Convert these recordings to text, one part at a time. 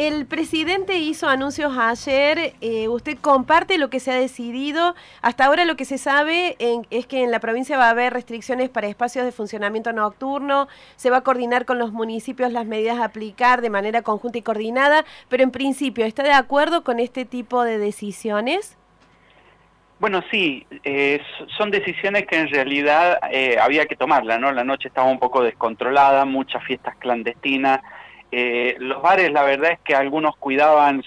El presidente hizo anuncios ayer, eh, usted comparte lo que se ha decidido, hasta ahora lo que se sabe es que en la provincia va a haber restricciones para espacios de funcionamiento nocturno, se va a coordinar con los municipios las medidas a aplicar de manera conjunta y coordinada, pero en principio, ¿está de acuerdo con este tipo de decisiones? Bueno, sí, eh, son decisiones que en realidad eh, había que tomarlas, ¿no? La noche estaba un poco descontrolada, muchas fiestas clandestinas, eh, los bares, la verdad es que algunos cuidaban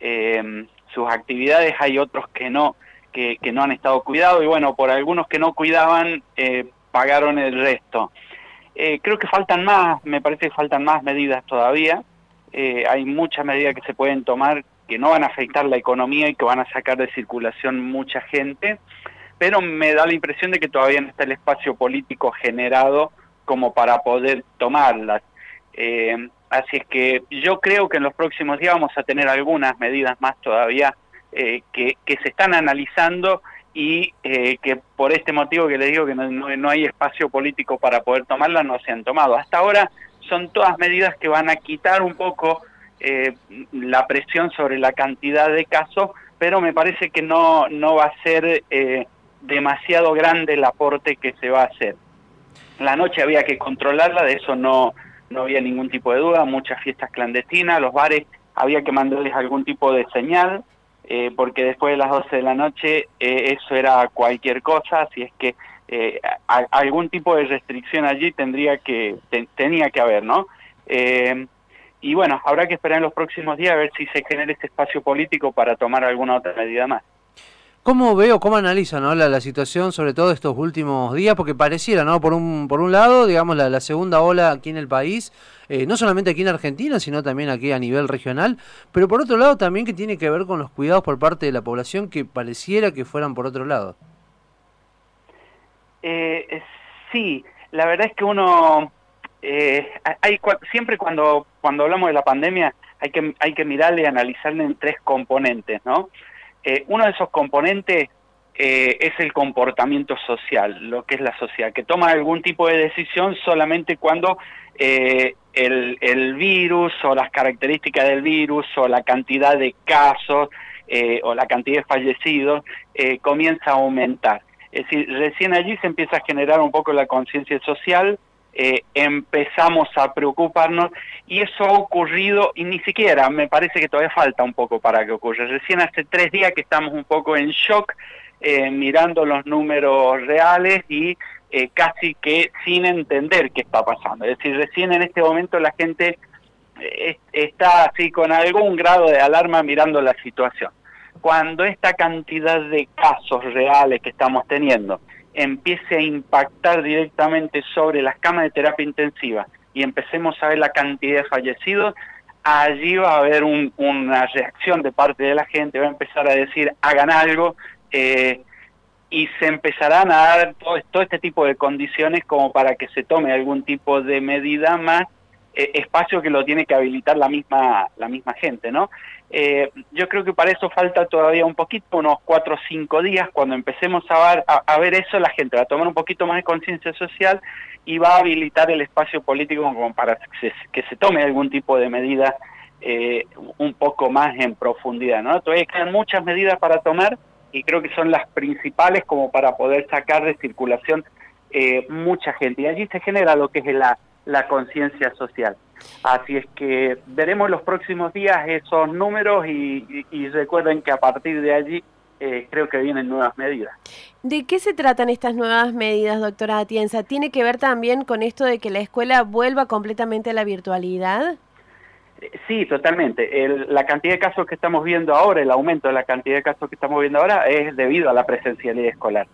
eh, sus actividades, hay otros que no, que, no han estado cuidados y bueno, por algunos que no cuidaban, eh, pagaron el resto. creo que faltan más, me parece que faltan más medidas todavía. hay muchas medidas que se pueden tomar que no van a afectar la economía y que van a sacar de circulación mucha gente, pero me da la impresión de que todavía no está el espacio político generado como para poder tomarlas. Eh, así es que yo creo que en los próximos días vamos a tener algunas medidas más todavía eh, que, se están analizando y eh, que por este motivo que les digo que no, hay espacio político para poder tomarlas no se han tomado. Hasta ahora son todas medidas que van a quitar un poco la presión sobre la cantidad de casos, pero me parece que no, no va a ser demasiado grande el aporte que se va a hacer. La noche había que controlarla, de eso no, no había ningún tipo de duda, muchas fiestas clandestinas, los bares había que mandarles algún tipo de señal, eh, porque después de las 12 de la noche eh, eso era cualquier cosa, así es que eh, algún tipo de restricción allí tendría que tenía que haber, ¿no? y bueno, habrá que esperar en los próximos días a ver si se genera este espacio político para tomar alguna otra medida más. ¿Cómo veo, cómo analiza ¿no? la, situación, sobre todo estos últimos días? Porque pareciera, ¿no? Por un, por un lado, digamos, la, segunda ola aquí en el país, eh, no solamente aquí en Argentina, sino también aquí a nivel regional, pero por otro lado también que tiene que ver con los cuidados por parte de la población que pareciera que fueran por otro lado. Eh, sí, la verdad es que uno, eh, hay, siempre cuando, cuando hablamos de la pandemia hay que, hay que mirarle y analizarle en tres componentes, ¿no? Eh, uno de esos componentes eh, es el comportamiento social, lo que es la sociedad, que toma algún tipo de decisión solamente cuando eh, el, virus o las características del virus o la cantidad de casos o la cantidad de fallecidos comienza a aumentar. Es decir, recién allí se empieza a generar un poco la conciencia social eh, empezamos a preocuparnos y eso ha ocurrido y ni siquiera, me parece que todavía falta un poco para que ocurra. Recién hace tres días que estamos un poco en shock eh, mirando los números reales y eh, casi que sin entender qué está pasando. Es decir, recién en este momento la gente está así con algún grado de alarma mirando la situación. Cuando esta cantidad de casos reales que estamos teniendo empiece a impactar directamente sobre las camas de terapia intensiva y empecemos a ver la cantidad de fallecidos, allí va a haber una reacción de parte de la gente, va a empezar a decir, hagan algo, eh, y se empezarán a dar todo, todo, este tipo de condiciones como para que se tome algún tipo de medida más espacio que lo tiene que habilitar la misma, la misma gente, ¿no? Eh, yo creo que para eso falta todavía un poquito, unos cuatro o cinco días, cuando empecemos a ver, a, ver eso, la gente va a tomar un poquito más de conciencia social y va a habilitar el espacio político como para que se, tome algún tipo de medida eh, un poco más en profundidad, ¿no? Todavía quedan muchas medidas para tomar y creo que son las principales como para poder sacar de circulación mucha gente. Y allí se genera lo que es la la conciencia social. Así es que veremos los próximos días esos números y, recuerden que a partir de allí eh, creo que vienen nuevas medidas. ¿De qué se tratan estas nuevas medidas, doctora Atienza? ¿Tiene que ver también con esto de que la escuela vuelva completamente a la virtualidad? Sí, totalmente. la cantidad de casos que estamos viendo ahora, el aumento de la cantidad de casos que estamos viendo ahora es debido a la presencialidad escolar.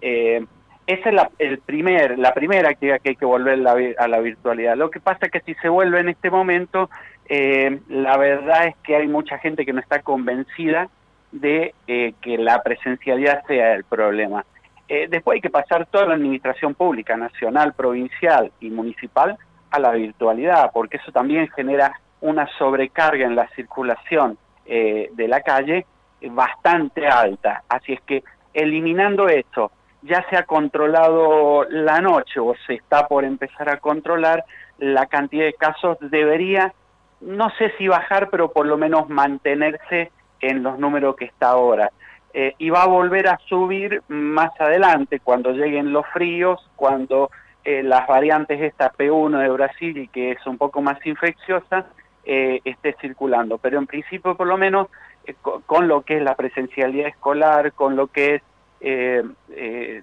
Eh, esa es la, el primer, la primera actividad que hay que volver a la virtualidad. Lo que pasa es que si se vuelve en este momento, eh, la verdad es que hay mucha gente que no está convencida de eh, que la presencialidad sea el problema. Eh, después hay que pasar toda la administración pública, nacional, provincial y municipal, a la virtualidad, porque eso también genera una sobrecarga en la circulación de la calle bastante alta. Así es que eliminando esto, ya se ha controlado la noche o se está por empezar a controlar, la cantidad de casos debería no sé si bajar, pero por lo menos mantenerse en los números que está ahora. Eh, y va a volver a subir más adelante, cuando lleguen los fríos, cuando eh, las variantes esta P1 de Brasil, y que es un poco más infecciosa, eh, esté circulando. Pero en principio, por lo menos, con, lo que es la presencialidad escolar, con lo que es,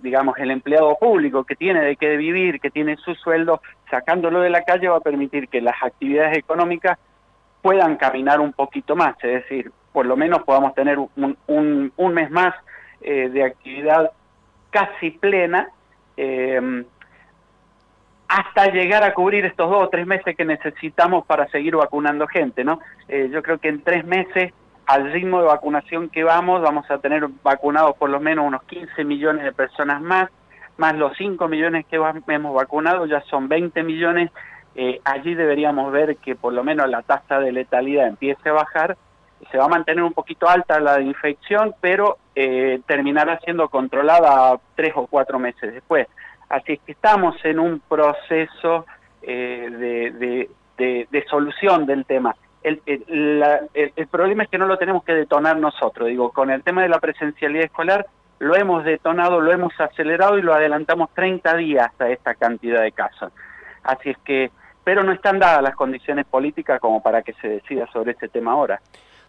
digamos, el empleado público que tiene de qué vivir, que tiene su sueldo, sacándolo de la calle va a permitir que las actividades económicas puedan caminar un poquito más, es decir, por lo menos podamos tener un, un, mes más eh, de actividad casi plena, eh, hasta llegar a cubrir estos dos o tres meses que necesitamos para seguir vacunando gente, ¿no? Eh, yo creo que en tres meses, al ritmo de vacunación que vamos, vamos a tener vacunados por lo menos unos 15 millones de personas más, más los 5 millones que hemos vacunado, ya son 20 millones, allí deberíamos ver que por lo menos la tasa de letalidad empiece a bajar se va a mantener un poquito alta la infección, pero eh, terminará siendo controlada tres o cuatro meses después. Así es que estamos en un proceso eh, de, solución del tema. El, el, problema es que no lo tenemos que detonar nosotros. Digo, con el tema de la presencialidad escolar lo hemos detonado, lo hemos acelerado y lo adelantamos 30 días a esta cantidad de casos. Así es que, pero no están dadas las condiciones políticas como para que se decida sobre este tema ahora.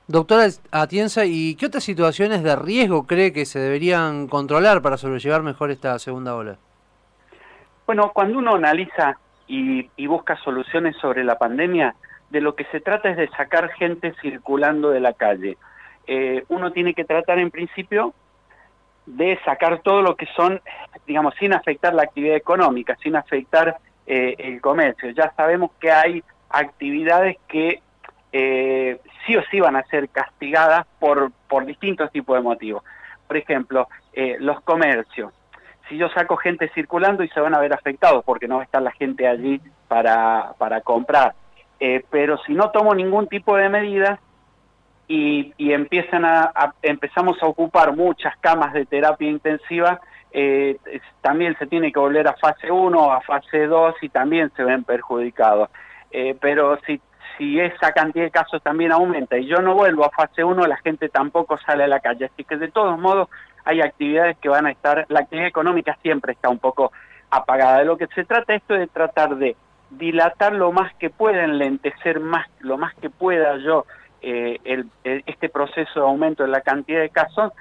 Doctora Atienza, ¿y qué otras situaciones de riesgo cree que se deberían controlar para sobrellevar mejor esta segunda ola? Bueno, cuando uno analiza y, busca soluciones sobre la pandemia, de lo que se trata es de sacar gente circulando de la calle. Eh, uno tiene que tratar en principio de sacar todo lo que son, digamos, sin afectar la actividad económica, sin afectar eh, el comercio. Ya sabemos que hay actividades que eh, sí o sí van a ser castigadas por, por distintos tipos de motivos. Por ejemplo, los comercios. Si yo saco gente circulando y se van a ver afectados porque no va a estar la gente allí para, para comprar. Eh, pero si no tomo ningún tipo de medidas y, y empiezan a, empezamos a ocupar muchas camas de terapia intensiva, eh, también se tiene que volver a fase 1 a fase 2 y también se ven perjudicados. Eh, pero si si esa cantidad de casos también aumenta y yo no vuelvo a fase 1, la gente tampoco sale a la calle. Así que de todos modos hay actividades que van a estar, la actividad económica siempre está un poco apagada. De lo que se trata esto es de tratar de dilatar lo más que pueda, enlentecer más, lo más que pueda yo eh, este proceso de aumento de la cantidad de casos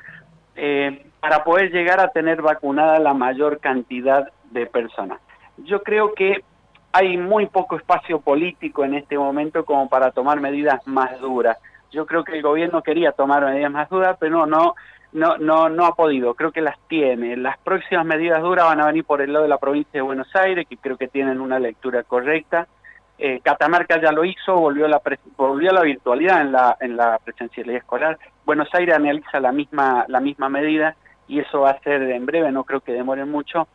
eh, para poder llegar a tener vacunada la mayor cantidad de personas. Yo creo que hay muy poco espacio político en este momento como para tomar medidas más duras. Yo creo que el gobierno quería tomar medidas más duras, pero no, no, no, no ha podido. Creo que las tiene. Las próximas medidas duras van a venir por el lado de la provincia de Buenos Aires, que creo que tienen una lectura correcta. Eh, Catamarca ya lo hizo, volvió a la, volvió la virtualidad en la, en la presencialidad escolar. Buenos Aires analiza la misma, la misma medida y eso va a ser en breve, no creo que demore mucho.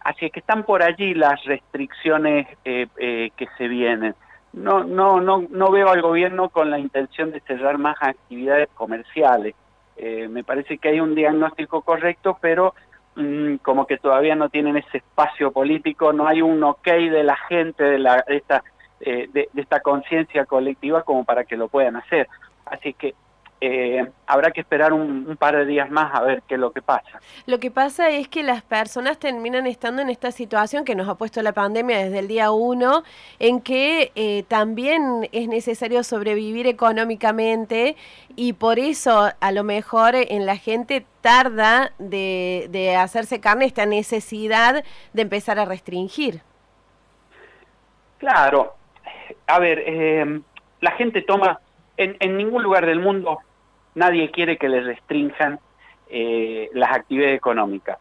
Así es que están por allí las restricciones eh, eh, que se vienen. No, no, no, no veo al gobierno con la intención de cerrar más actividades comerciales. Eh, me parece que hay un diagnóstico correcto, pero mm, como que todavía no tienen ese espacio político, no hay un ok de la gente, de, la, esta, de esta conciencia colectiva como para que lo puedan hacer. Así que eh, habrá que esperar un, par de días más a ver qué es lo que pasa. Lo que pasa es que las personas terminan estando en esta situación que nos ha puesto la pandemia desde el día uno, en que eh, también es necesario sobrevivir económicamente y por eso a lo mejor en la gente tarda de, hacerse carne esta necesidad de empezar a restringir. Claro, a ver, eh, la gente toma, en, en ningún lugar del mundo nadie quiere que le restrinjan eh, las actividades económicas.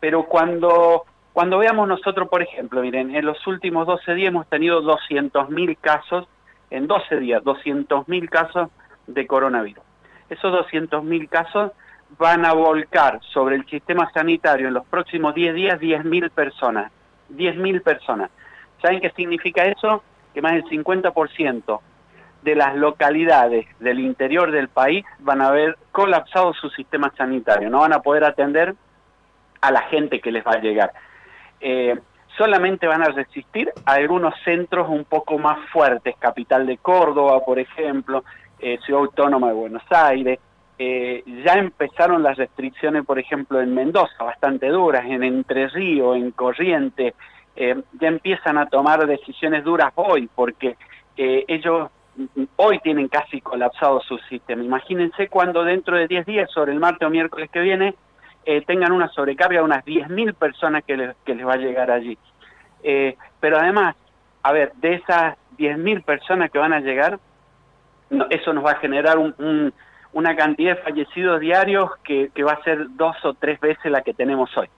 Pero cuando, cuando veamos nosotros, por ejemplo, miren, en los últimos 12 días hemos tenido 200.000 casos, en 12 días, 200.000 casos de coronavirus. Esos 200.000 casos van a volcar sobre el sistema sanitario en los próximos 10 días 10.000 personas. 10.000 personas. ¿Saben qué significa eso? Que más del 50% de las localidades del interior del país van a haber colapsado su sistema sanitario, no van a poder atender a la gente que les va a llegar. Eh, solamente van a resistir a algunos centros un poco más fuertes, capital de Córdoba, por ejemplo, eh, Ciudad Autónoma de Buenos Aires. Eh, ya empezaron las restricciones, por ejemplo, en Mendoza, bastante duras, en Entre Ríos, en Corrientes, ya empiezan a tomar decisiones duras hoy, porque ellos hoy tienen casi colapsado su sistema. Imagínense cuando dentro de 10 días, sobre el martes o miércoles que viene, tengan una sobrecarga de unas 10.000 personas que les, que les va a llegar allí. pero además, a ver, de esas 10.000 personas que van a llegar, eso nos va a generar una cantidad de fallecidos diarios que, va a ser dos o tres veces la que tenemos hoy.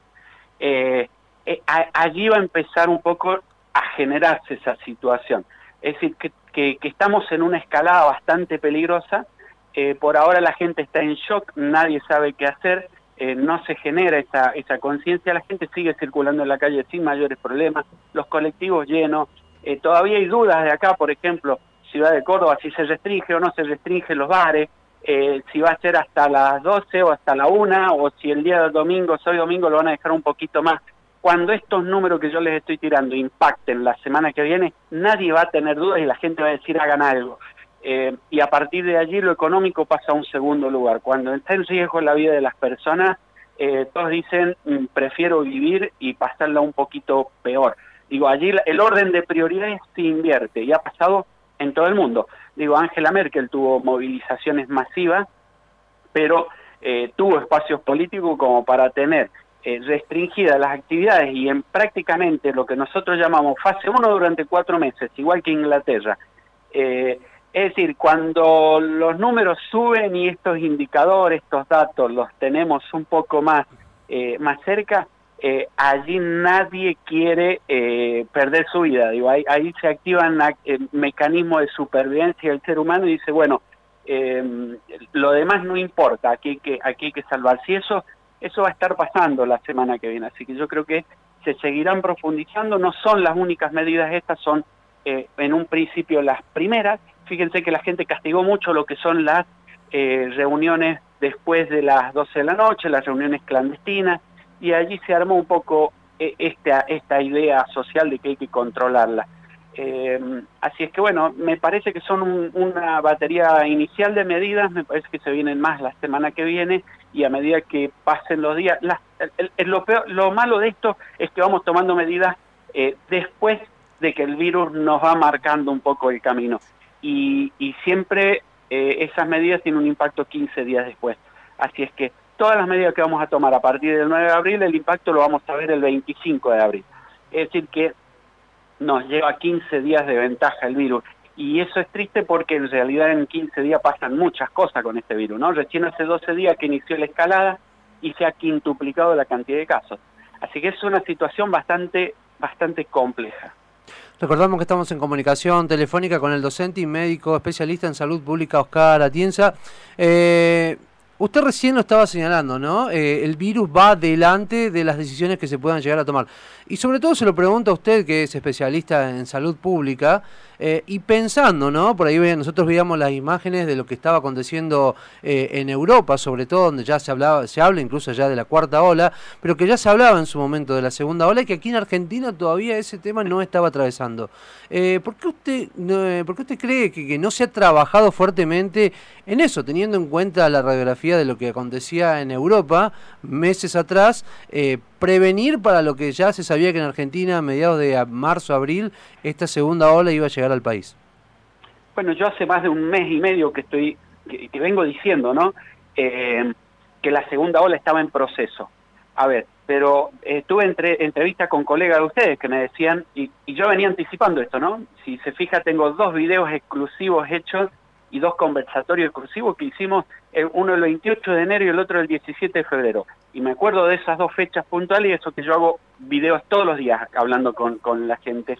Eh, eh, allí va a empezar un poco a generarse esa situación. Es decir, que, estamos en una escalada bastante peligrosa. Eh, por ahora la gente está en shock, nadie sabe qué hacer, no se genera esa, esa conciencia, la gente sigue circulando en la calle sin mayores problemas, los colectivos llenos. todavía hay dudas de acá, por ejemplo, Ciudad de Córdoba, si se restringe o no se restringe los bares, eh, si va a ser hasta las 12 o hasta la 1, o si el día del domingo, hoy domingo, lo van a dejar un poquito más. Cuando estos números que yo les estoy tirando impacten la semana que viene, nadie va a tener dudas y la gente va a decir hagan algo. Eh, y a partir de allí lo económico pasa a un segundo lugar. Cuando está en riesgo la vida de las personas, eh, todos dicen mm, prefiero vivir y pasarla un poquito peor. Digo, allí el orden de prioridades se invierte y ha pasado en todo el mundo. Digo, Angela Merkel tuvo movilizaciones masivas, pero eh, tuvo espacios políticos como para tener eh, restringidas las actividades y en prácticamente lo que nosotros llamamos fase 1 durante cuatro meses, igual que Inglaterra. Eh, es decir, cuando los números suben y estos indicadores, estos datos los tenemos un poco más, más cerca, eh, allí nadie quiere eh, perder su vida. Digo, ahí, ahí se activan el mecanismo de supervivencia del ser humano y dice, bueno, eh, lo demás no importa, aquí hay, que, aquí hay que salvar. Si eso, eso va a estar pasando la semana que viene, así que yo creo que se seguirán profundizando, no son las únicas medidas estas, son en un principio las primeras. Fíjense que la gente castigó mucho lo que son las reuniones después de las 12 de la noche, las reuniones clandestinas, y allí se armó un poco eh, esta, esta idea social de que hay que controlarla. Eh, así es que bueno, me parece que son una batería inicial de medidas, me parece que se vienen más la semana que viene y a medida que pasen los días, lo, lo malo de esto es que vamos tomando medidas eh, después de que el virus nos va marcando un poco el camino y, y siempre esas medidas tienen un impacto 15 días después. Así es que todas las medidas que vamos a tomar a partir del 9 de abril, el impacto lo vamos a ver el 25 de abril. Es decir, que nos lleva 15 días de ventaja el virus. Y eso es triste porque en realidad en 15 días pasan muchas cosas con este virus, ¿no? Recién hace 12 días que inició la escalada y se ha quintuplicado la cantidad de casos. Así que es una situación bastante, bastante compleja. Recordamos que estamos en comunicación telefónica con el docente y médico especialista en salud pública Oscar Atienza. Eh, Usted recién lo estaba señalando, ¿no? Eh, el virus va delante de las decisiones que se puedan llegar a tomar. Y sobre todo se lo pregunto a usted, que es especialista en salud pública, eh, y pensando, ¿no? Por ahí nosotros veíamos las imágenes de lo que estaba aconteciendo eh, en Europa, sobre todo donde ya se hablaba, se habla incluso ya de la cuarta ola, pero que ya se hablaba en su momento de la segunda ola y que aquí en Argentina todavía ese tema no estaba atravesando. Eh, ¿por, qué usted, ¿Por qué usted cree que, que, no se ha trabajado fuertemente en eso, teniendo en cuenta la radiografía de lo que acontecía en Europa meses atrás? Prevenir para lo que ya se sabía que en Argentina a mediados de marzo, abril, esta segunda ola iba a llegar al país? Bueno, yo hace más de un mes y medio que estoy, que, vengo diciendo, ¿no? Eh, que la segunda ola estaba en proceso. A ver, pero eh, tuve entre, entrevistas con colegas de ustedes que me decían, y, y, yo venía anticipando esto, ¿no? Si se fija, tengo dos videos exclusivos hechos y dos conversatorios exclusivos que hicimos, eh, uno el 28 de enero y el otro el 17 de febrero. Y me acuerdo de esas dos fechas puntuales y eso que yo hago videos todos los días hablando con, con la gente.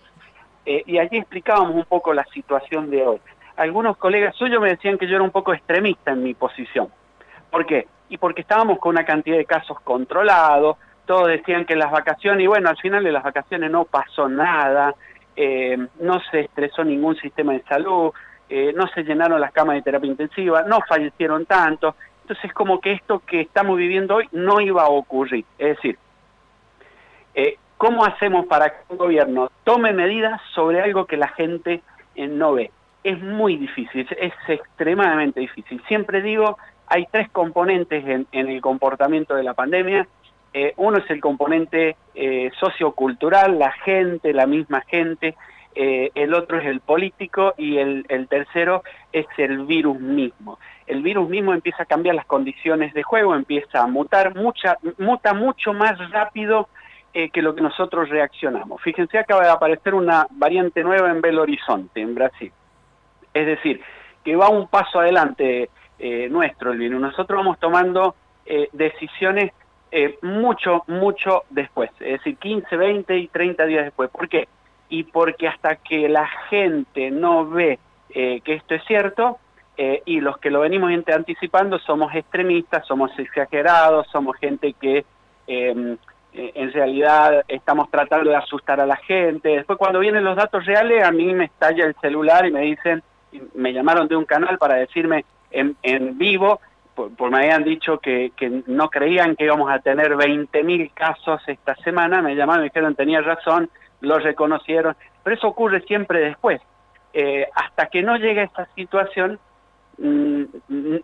Eh, y allí explicábamos un poco la situación de hoy. Algunos colegas suyos me decían que yo era un poco extremista en mi posición. ¿Por qué? Y porque estábamos con una cantidad de casos controlados, todos decían que las vacaciones, y bueno, al final de las vacaciones no pasó nada, eh, no se estresó ningún sistema de salud, eh, no se llenaron las camas de terapia intensiva, no fallecieron tanto. Entonces, como que esto que estamos viviendo hoy no iba a ocurrir. Es decir, eh, ¿Cómo hacemos para que un gobierno tome medidas sobre algo que la gente eh, no ve? Es muy difícil, es extremadamente difícil. Siempre digo, hay tres componentes en, el comportamiento de la pandemia. Uno es el componente sociocultural, la gente, la misma gente. El otro es el político y el, el tercero es el virus mismo. El virus mismo empieza a cambiar las condiciones de juego, empieza a mutar, mucha, muta mucho más rápido eh, que lo que nosotros reaccionamos. Fíjense, acaba de aparecer una variante nueva en Belo Horizonte, en Brasil. Es decir, que va un paso adelante eh, nuestro el virus. Nosotros vamos tomando eh, decisiones mucho, mucho después, es decir, 15, 20 y 30 días después. ¿Por qué? Y porque hasta que la gente no ve que esto es cierto, y los que lo venimos anticipando somos extremistas, somos exagerados, somos gente que eh, en realidad estamos tratando de asustar a la gente. Después cuando vienen los datos reales, a mí me estalla el celular y me dicen, me llamaron de un canal para decirme en, en vivo, por, me habían dicho que, que, no creían que íbamos a tener 20.000 casos esta semana, me llamaron y me dijeron, tenía razón, lo reconocieron, pero eso ocurre siempre después. Eh, hasta que no llega esta situación, mm,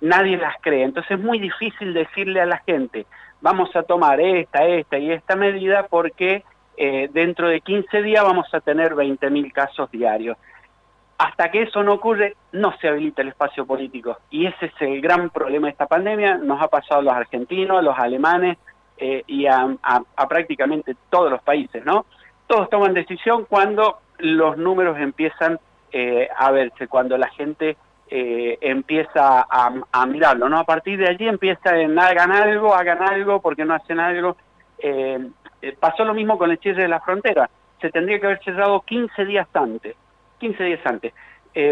nadie las cree. Entonces es muy difícil decirle a la gente, vamos a tomar esta, esta y esta medida porque eh, dentro de 15 días vamos a tener 20.000 casos diarios. Hasta que eso no ocurre, no se habilita el espacio político. Y ese es el gran problema de esta pandemia. Nos ha pasado a los argentinos, a los alemanes eh, y a, prácticamente todos los países, ¿no? Todos toman decisión cuando los números empiezan eh, a verse, cuando la gente eh, empieza a, mirarlo, ¿no? A partir de allí empieza en hagan algo, hagan algo, porque no hacen algo. Eh, pasó lo mismo con el cierre de la frontera. Se tendría que haber cerrado 15 días antes, 15 días antes.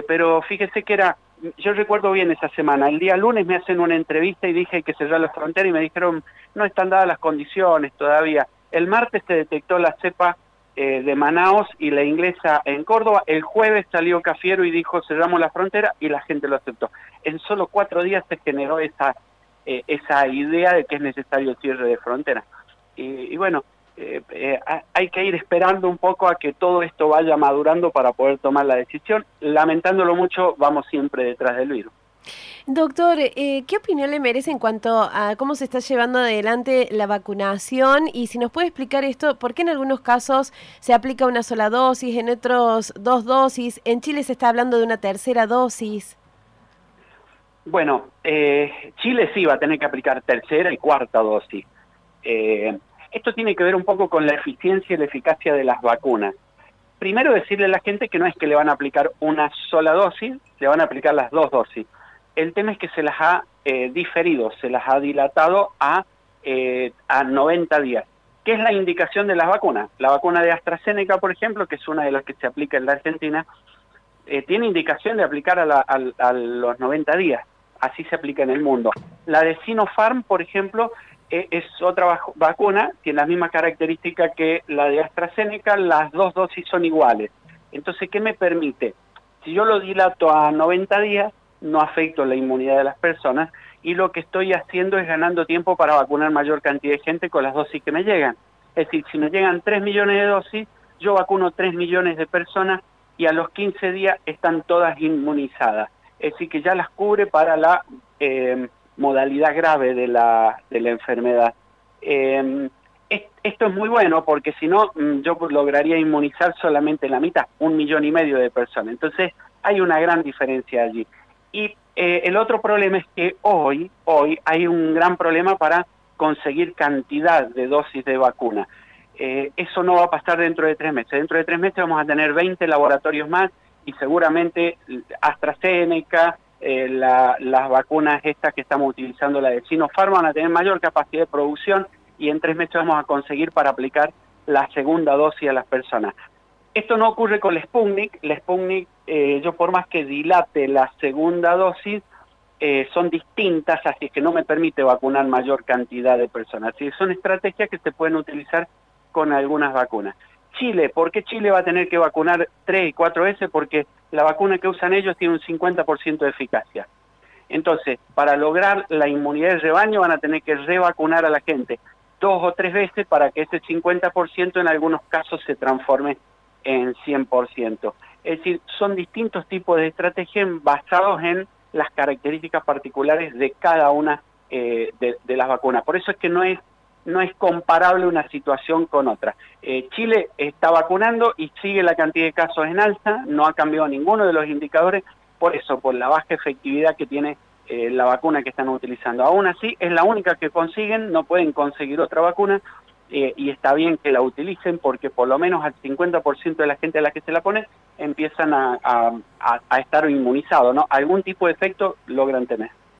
pero fíjese que era, yo recuerdo bien esa semana, el día lunes me hacen una entrevista y dije que cerrar la frontera y me dijeron, no están dadas las condiciones todavía. El martes se detectó la cepa eh, de Manaos y la inglesa en Córdoba. El jueves salió Cafiero y dijo cerramos la frontera y la gente lo aceptó. En solo cuatro días se generó esa, eh, esa idea de que es necesario el cierre de frontera. Y, bueno, eh, hay que ir esperando un poco a que todo esto vaya madurando para poder tomar la decisión. Lamentándolo mucho, vamos siempre detrás del virus. Doctor, eh, ¿qué opinión le merece en cuanto a cómo se está llevando adelante la vacunación? Y si nos puede explicar esto, ¿por qué en algunos casos se aplica una sola dosis, en otros dos dosis? En Chile se está hablando de una tercera dosis. Bueno, eh, Chile sí va a tener que aplicar tercera y cuarta dosis. Eh, esto tiene que ver un poco con la eficiencia y la eficacia de las vacunas. Primero decirle a la gente que no es que le van a aplicar una sola dosis, le van a aplicar las dos dosis el tema es que se las ha eh, diferido, se las ha dilatado a, eh, a 90 días. ¿Qué es la indicación de las vacunas? La vacuna de AstraZeneca, por ejemplo, que es una de las que se aplica en la Argentina, eh, tiene indicación de aplicar a, los 90 días. Así se aplica en el mundo. La de Sinopharm, por ejemplo, es otra vacuna, tiene las mismas características que la de AstraZeneca, las dos dosis son iguales. Entonces, ¿qué me permite? Si yo lo dilato a 90 días, no afecto la inmunidad de las personas y lo que estoy haciendo es ganando tiempo para vacunar mayor cantidad de gente con las dosis que me llegan. Es decir, si me llegan 3 millones de dosis, yo vacuno 3 millones de personas y a los 15 días están todas inmunizadas. Es decir, que ya las cubre para la eh, modalidad grave de la, de la enfermedad. Eh, esto es muy bueno porque si no, mm, yo lograría inmunizar solamente la mitad, un millón y medio de personas. Entonces, hay una gran diferencia allí. Y eh, el otro problema es que hoy, hoy hay un gran problema para conseguir cantidad de dosis de vacuna. Eh, eso no va a pasar dentro de tres meses. Dentro de tres meses vamos a tener 20 laboratorios más y seguramente AstraZeneca, eh, las vacunas estas que estamos utilizando, la de Sinopharm, van a tener mayor capacidad de producción y en tres meses vamos a conseguir para aplicar la segunda dosis a las personas. Esto no ocurre con la Sputnik. La Sputnik, eh, yo por más que dilate la segunda dosis, eh, son distintas, así que no me permite vacunar mayor cantidad de personas. Así son estrategias que se pueden utilizar con algunas vacunas. Chile, ¿por qué Chile va a tener que vacunar tres y cuatro veces? Porque la vacuna que usan ellos tiene un 50% de eficacia. Entonces, para lograr la inmunidad de rebaño van a tener que revacunar a la gente. dos o tres veces para que ese 50% en algunos casos se transforme en 100%. Es decir, son distintos tipos de estrategias basados en las características particulares de cada una eh, de, las vacunas. Por eso es que no es no es comparable una situación con otra. Eh, Chile está vacunando y sigue la cantidad de casos en alza, no ha cambiado ninguno de los indicadores, por eso, por la baja efectividad que tiene eh, la vacuna que están utilizando. Aún así, es la única que consiguen, no pueden conseguir otra vacuna, eh, y está bien que la utilicen porque por lo menos al 50% de la gente a la que se la pone empiezan a, estar inmunizados, ¿no? Algún tipo de efecto logran tener.